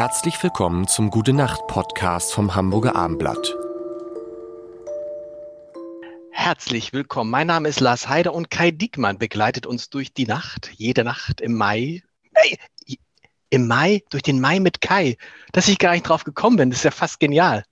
Herzlich willkommen zum Gute Nacht Podcast vom Hamburger Armblatt. Herzlich willkommen. Mein Name ist Lars Heider und Kai Diekmann begleitet uns durch die Nacht, jede Nacht im Mai. Hey, im Mai, durch den Mai mit Kai. Dass ich gar nicht drauf gekommen bin, das ist ja fast genial.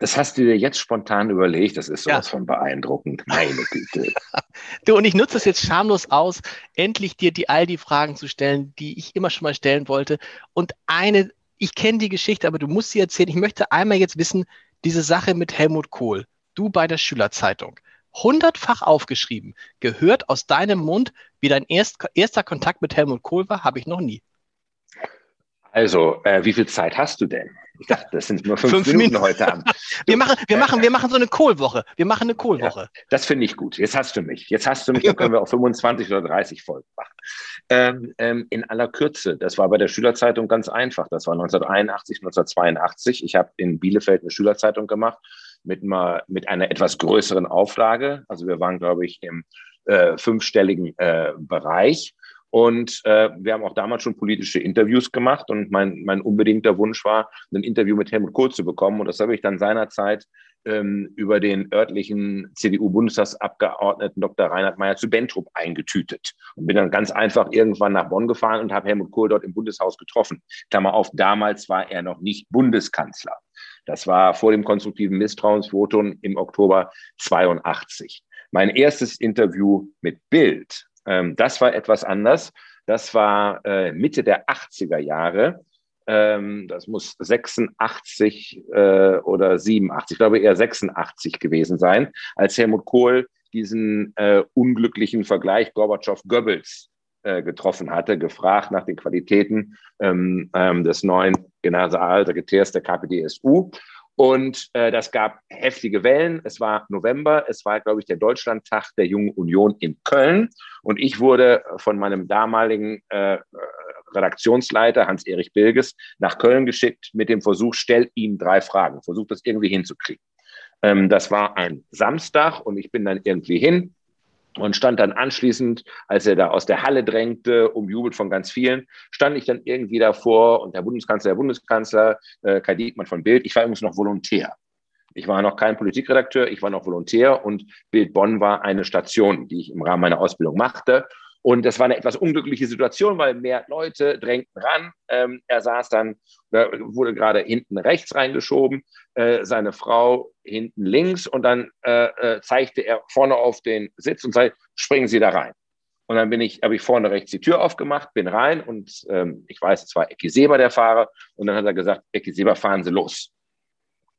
Das hast du dir jetzt spontan überlegt. Das ist sowas ja. von beeindruckend. Meine Güte. du, und ich nutze es jetzt schamlos aus, endlich dir die all die Fragen zu stellen, die ich immer schon mal stellen wollte. Und eine, ich kenne die Geschichte, aber du musst sie erzählen. Ich möchte einmal jetzt wissen, diese Sache mit Helmut Kohl. Du bei der Schülerzeitung. Hundertfach aufgeschrieben. Gehört aus deinem Mund, wie dein erst, erster Kontakt mit Helmut Kohl war, habe ich noch nie. Also, äh, wie viel Zeit hast du denn? Ich dachte, das sind nur fünf, fünf Minuten, Minuten, heute Abend. wir machen, wir machen, wir machen so eine Kohlwoche. Wir machen eine Kohlwoche. Ja, das finde ich gut. Jetzt hast du mich. Jetzt hast du mich. Dann können wir auch 25 oder 30 Folgen machen. Ähm, ähm, in aller Kürze. Das war bei der Schülerzeitung ganz einfach. Das war 1981, 1982. Ich habe in Bielefeld eine Schülerzeitung gemacht mit, mal, mit einer etwas größeren Auflage. Also wir waren, glaube ich, im äh, fünfstelligen äh, Bereich. Und äh, wir haben auch damals schon politische Interviews gemacht und mein, mein unbedingter Wunsch war, ein Interview mit Helmut Kohl zu bekommen. Und das habe ich dann seinerzeit ähm, über den örtlichen CDU-Bundestagsabgeordneten Dr. Reinhard Meyer zu Bentrup eingetütet und bin dann ganz einfach irgendwann nach Bonn gefahren und habe Helmut Kohl dort im Bundeshaus getroffen. Klammer auf, damals war er noch nicht Bundeskanzler. Das war vor dem konstruktiven Misstrauensvotum im Oktober 82. Mein erstes Interview mit Bild ähm, das war etwas anders. Das war äh, Mitte der 80er Jahre. Ähm, das muss 86 äh, oder 87, ich glaube eher 86 gewesen sein, als Helmut Kohl diesen äh, unglücklichen Vergleich Gorbatschow-Goebbels äh, getroffen hatte, gefragt nach den Qualitäten ähm, ähm, des neuen Generalsekretärs der KPDSU. Und äh, das gab heftige Wellen. Es war November, es war, glaube ich, der Deutschlandtag der Jungen Union in Köln. Und ich wurde von meinem damaligen äh, Redaktionsleiter Hans-Erich Bilges nach Köln geschickt mit dem Versuch, stell ihm drei Fragen, versuch das irgendwie hinzukriegen. Ähm, das war ein Samstag und ich bin dann irgendwie hin und stand dann anschließend, als er da aus der Halle drängte, umjubelt von ganz vielen, stand ich dann irgendwie davor und der Bundeskanzler, der Bundeskanzler, äh, Kai Diekmann von Bild, ich war übrigens noch Volontär. Ich war noch kein Politikredakteur, ich war noch Volontär und Bild Bonn war eine Station, die ich im Rahmen meiner Ausbildung machte. Und das war eine etwas unglückliche Situation, weil mehr Leute drängten ran. Ähm, er saß dann, wurde gerade hinten rechts reingeschoben, äh, seine Frau hinten links und dann äh, äh, zeigte er vorne auf den Sitz und sagte, springen Sie da rein. Und dann bin ich, habe ich vorne rechts die Tür aufgemacht, bin rein und ähm, ich weiß, es war Ecki Seber der Fahrer und dann hat er gesagt, Ecki Seber, fahren Sie los.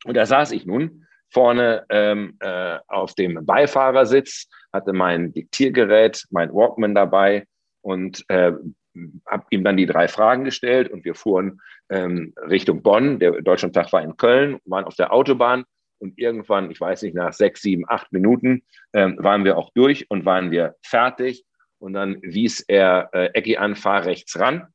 Und da saß ich nun vorne ähm, äh, auf dem Beifahrersitz, hatte mein Diktiergerät, mein Walkman dabei und äh, habe ihm dann die drei Fragen gestellt und wir fuhren ähm, Richtung Bonn. Der Deutschlandtag war in Köln, waren auf der Autobahn und irgendwann, ich weiß nicht, nach sechs, sieben, acht Minuten ähm, waren wir auch durch und waren wir fertig. Und dann wies er äh, Ecki an, fahr rechts ran.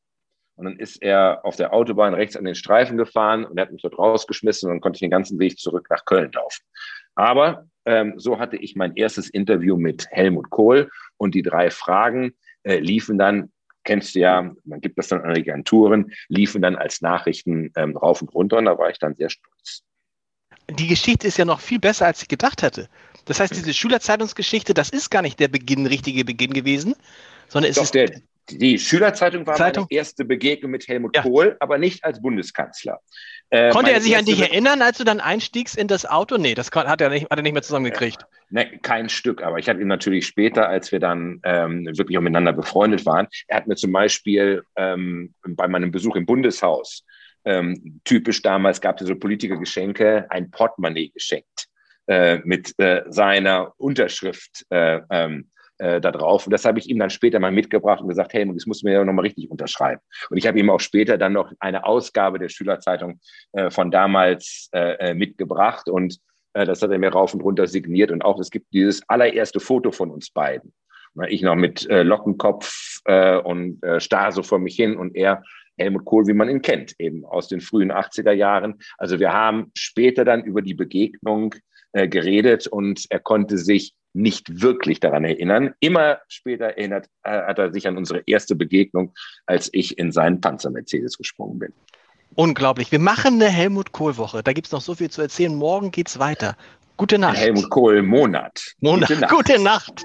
Und dann ist er auf der Autobahn rechts an den Streifen gefahren und er hat mich dort rausgeschmissen und dann konnte ich den ganzen Weg zurück nach Köln laufen. Aber ähm, so hatte ich mein erstes Interview mit Helmut Kohl und die drei Fragen äh, liefen dann, kennst du ja, man gibt das dann an Agenturen, liefen dann als Nachrichten ähm, rauf und runter und da war ich dann sehr stolz. Die Geschichte ist ja noch viel besser, als ich gedacht hatte. Das heißt, diese Schülerzeitungsgeschichte, das ist gar nicht der Beginn, richtige Beginn gewesen, sondern es Doch, ist der, die Schülerzeitung war Zeitung? meine erste Begegnung mit Helmut ja. Kohl, aber nicht als Bundeskanzler. Äh, Konnte er sich an dich erinnern, als du dann einstiegst in das Auto? Nee, das hat er nicht, hat er nicht mehr zusammengekriegt. Äh, nee, kein Stück, aber ich habe ihn natürlich später, als wir dann ähm, wirklich auch miteinander befreundet waren, er hat mir zum Beispiel ähm, bei meinem Besuch im Bundeshaus, ähm, typisch damals gab es so Politikergeschenke, ein Portemonnaie geschenkt äh, mit äh, seiner Unterschrift äh, ähm, äh, da drauf. Und das habe ich ihm dann später mal mitgebracht und gesagt, hey, das muss mir ja nochmal richtig unterschreiben. Und ich habe ihm auch später dann noch eine Ausgabe der Schülerzeitung äh, von damals äh, äh mitgebracht und äh, das hat er mir rauf und runter signiert. Und auch es gibt dieses allererste Foto von uns beiden. Ich noch mit äh, Lockenkopf äh, und äh, starr so vor mich hin und er Helmut Kohl, wie man ihn kennt, eben aus den frühen 80er Jahren. Also wir haben später dann über die Begegnung äh, geredet und er konnte sich nicht wirklich daran erinnern. Immer später erinnert, äh, hat er sich an unsere erste Begegnung, als ich in seinen Panzer-Mercedes gesprungen bin. Unglaublich. Wir machen eine Helmut Kohl-Woche. Da gibt es noch so viel zu erzählen. Morgen geht's weiter. Gute Nacht. Helmut Kohl-Monat. Monat. Gute Nacht. Gute Nacht.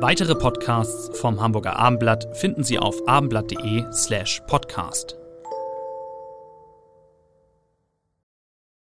Weitere Podcasts vom Hamburger Abendblatt finden Sie auf abendblatt.de slash podcast.